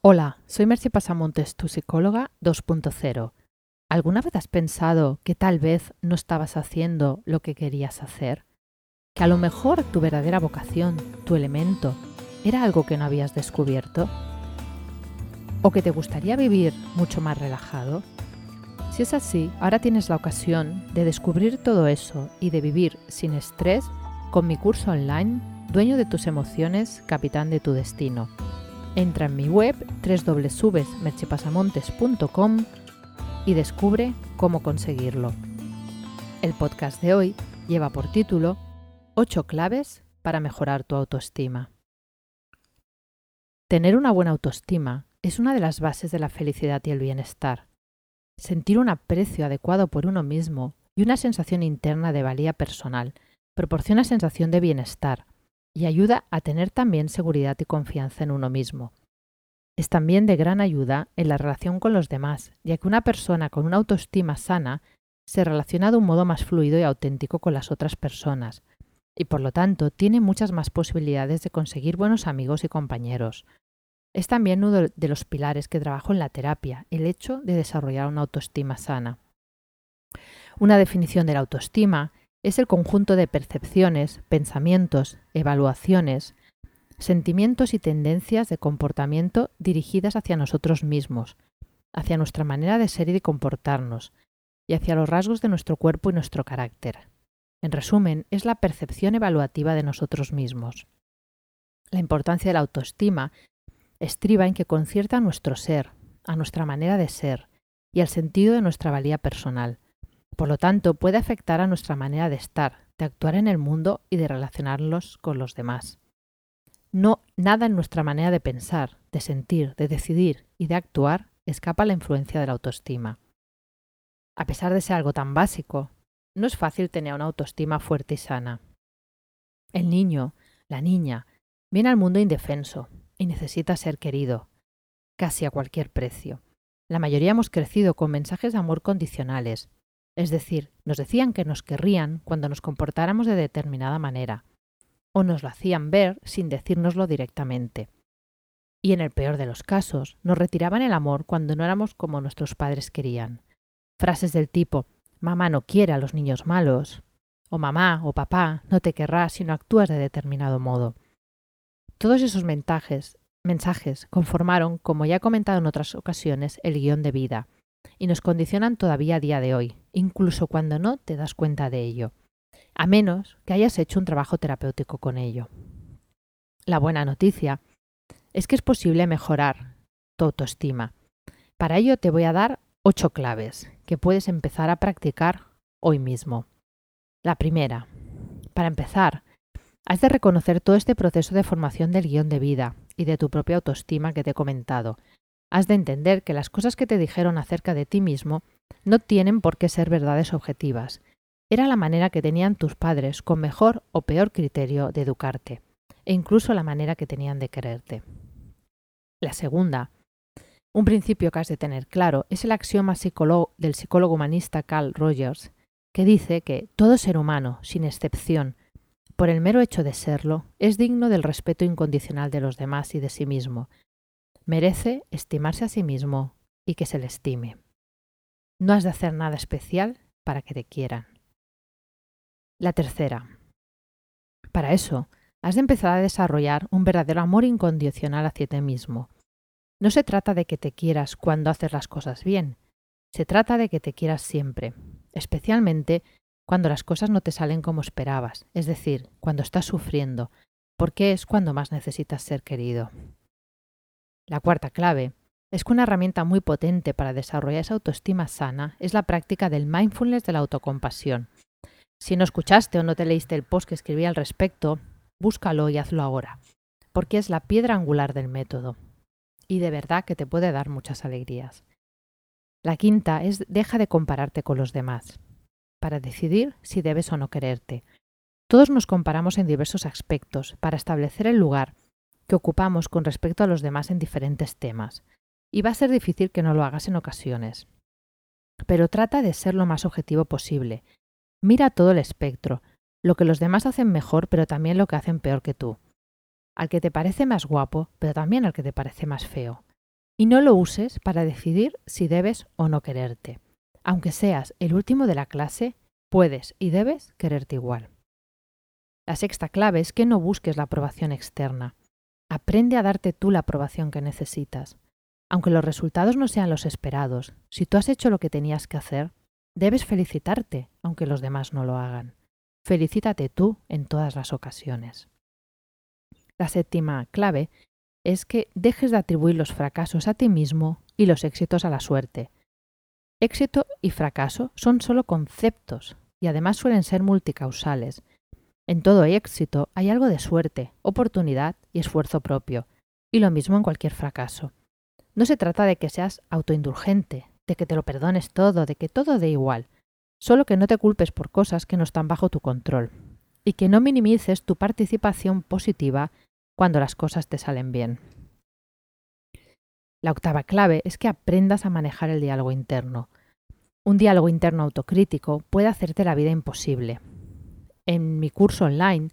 Hola, soy Mercy Pasamontes, tu psicóloga 2.0. ¿Alguna vez has pensado que tal vez no estabas haciendo lo que querías hacer? Que a lo mejor tu verdadera vocación, tu elemento, era algo que no habías descubierto? ¿O que te gustaría vivir mucho más relajado? Si es así, ahora tienes la ocasión de descubrir todo eso y de vivir sin estrés con mi curso online, Dueño de tus emociones, capitán de tu destino. Entra en mi web www.merchepasamontes.com y descubre cómo conseguirlo. El podcast de hoy lleva por título 8 claves para mejorar tu autoestima. Tener una buena autoestima es una de las bases de la felicidad y el bienestar. Sentir un aprecio adecuado por uno mismo y una sensación interna de valía personal proporciona sensación de bienestar y ayuda a tener también seguridad y confianza en uno mismo. Es también de gran ayuda en la relación con los demás, ya que una persona con una autoestima sana se relaciona de un modo más fluido y auténtico con las otras personas, y por lo tanto tiene muchas más posibilidades de conseguir buenos amigos y compañeros. Es también uno de los pilares que trabajo en la terapia, el hecho de desarrollar una autoestima sana. Una definición de la autoestima es el conjunto de percepciones, pensamientos, evaluaciones, sentimientos y tendencias de comportamiento dirigidas hacia nosotros mismos, hacia nuestra manera de ser y de comportarnos, y hacia los rasgos de nuestro cuerpo y nuestro carácter. En resumen, es la percepción evaluativa de nosotros mismos. La importancia de la autoestima estriba en que concierta a nuestro ser, a nuestra manera de ser y al sentido de nuestra valía personal. Por lo tanto, puede afectar a nuestra manera de estar, de actuar en el mundo y de relacionarnos con los demás. No nada en nuestra manera de pensar, de sentir, de decidir y de actuar escapa a la influencia de la autoestima. A pesar de ser algo tan básico, no es fácil tener una autoestima fuerte y sana. El niño, la niña, viene al mundo indefenso y necesita ser querido, casi a cualquier precio. La mayoría hemos crecido con mensajes de amor condicionales, es decir, nos decían que nos querrían cuando nos comportáramos de determinada manera, o nos lo hacían ver sin decírnoslo directamente. Y en el peor de los casos, nos retiraban el amor cuando no éramos como nuestros padres querían. Frases del tipo mamá no quiere a los niños malos, o mamá o papá no te querrá si no actúas de determinado modo. Todos esos mensajes, mensajes conformaron, como ya he comentado en otras ocasiones, el guion de vida, y nos condicionan todavía a día de hoy, incluso cuando no te das cuenta de ello, a menos que hayas hecho un trabajo terapéutico con ello. La buena noticia es que es posible mejorar tu autoestima. Para ello te voy a dar ocho claves que puedes empezar a practicar hoy mismo. La primera, para empezar, has de reconocer todo este proceso de formación del guion de vida y de tu propia autoestima que te he comentado. Has de entender que las cosas que te dijeron acerca de ti mismo no tienen por qué ser verdades objetivas. Era la manera que tenían tus padres, con mejor o peor criterio, de educarte, e incluso la manera que tenían de quererte. La segunda, un principio que has de tener claro, es el axioma del psicólogo humanista Carl Rogers, que dice que todo ser humano, sin excepción, por el mero hecho de serlo, es digno del respeto incondicional de los demás y de sí mismo. Merece estimarse a sí mismo y que se le estime. No has de hacer nada especial para que te quieran. La tercera. Para eso, has de empezar a desarrollar un verdadero amor incondicional hacia ti mismo. No se trata de que te quieras cuando haces las cosas bien, se trata de que te quieras siempre, especialmente cuando las cosas no te salen como esperabas, es decir, cuando estás sufriendo, porque es cuando más necesitas ser querido. La cuarta clave es que una herramienta muy potente para desarrollar esa autoestima sana es la práctica del mindfulness de la autocompasión. Si no escuchaste o no te leíste el post que escribí al respecto, búscalo y hazlo ahora, porque es la piedra angular del método. Y de verdad que te puede dar muchas alegrías. La quinta es deja de compararte con los demás, para decidir si debes o no quererte. Todos nos comparamos en diversos aspectos para establecer el lugar que ocupamos con respecto a los demás en diferentes temas y va a ser difícil que no lo hagas en ocasiones. Pero trata de ser lo más objetivo posible. Mira todo el espectro, lo que los demás hacen mejor, pero también lo que hacen peor que tú. Al que te parece más guapo, pero también al que te parece más feo. Y no lo uses para decidir si debes o no quererte. Aunque seas el último de la clase, puedes y debes quererte igual. La sexta clave es que no busques la aprobación externa. Aprende a darte tú la aprobación que necesitas. Aunque los resultados no sean los esperados, si tú has hecho lo que tenías que hacer, debes felicitarte, aunque los demás no lo hagan. Felicítate tú en todas las ocasiones. La séptima clave es que dejes de atribuir los fracasos a ti mismo y los éxitos a la suerte. Éxito y fracaso son solo conceptos y además suelen ser multicausales. En todo éxito hay algo de suerte, oportunidad y esfuerzo propio, y lo mismo en cualquier fracaso. No se trata de que seas autoindulgente, de que te lo perdones todo, de que todo dé igual. Solo que no te culpes por cosas que no están bajo tu control y que no minimices tu participación positiva cuando las cosas te salen bien. La octava clave es que aprendas a manejar el diálogo interno. Un diálogo interno autocrítico puede hacerte la vida imposible. En mi curso online,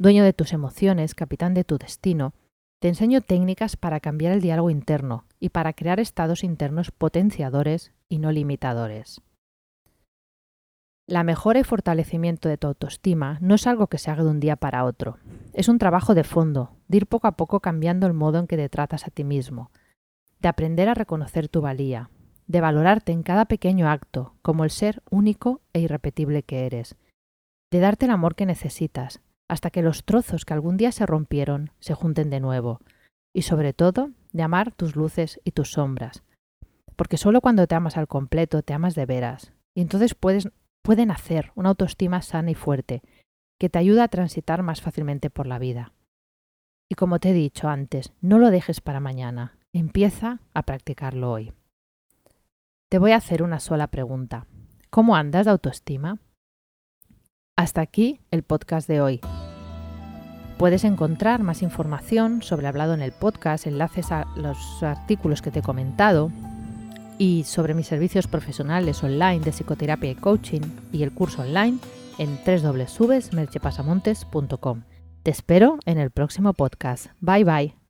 Dueño de tus emociones, capitán de tu destino, te enseño técnicas para cambiar el diálogo interno y para crear estados internos potenciadores y no limitadores. La mejora y fortalecimiento de tu autoestima no es algo que se haga de un día para otro. Es un trabajo de fondo, de ir poco a poco cambiando el modo en que te tratas a ti mismo, de aprender a reconocer tu valía, de valorarte en cada pequeño acto como el ser único e irrepetible que eres, de darte el amor que necesitas, hasta que los trozos que algún día se rompieron se junten de nuevo, y sobre todo de amar tus luces y tus sombras, porque solo cuando te amas al completo te amas de veras, y entonces puedes pueden hacer una autoestima sana y fuerte, que te ayuda a transitar más fácilmente por la vida. Y como te he dicho antes, no lo dejes para mañana, empieza a practicarlo hoy. Te voy a hacer una sola pregunta. ¿Cómo andas de autoestima? Hasta aquí el podcast de hoy. Puedes encontrar más información sobre hablado en el podcast, enlaces a los artículos que te he comentado y sobre mis servicios profesionales online de psicoterapia y coaching y el curso online en www.merchepasamontes.com. Te espero en el próximo podcast. Bye bye.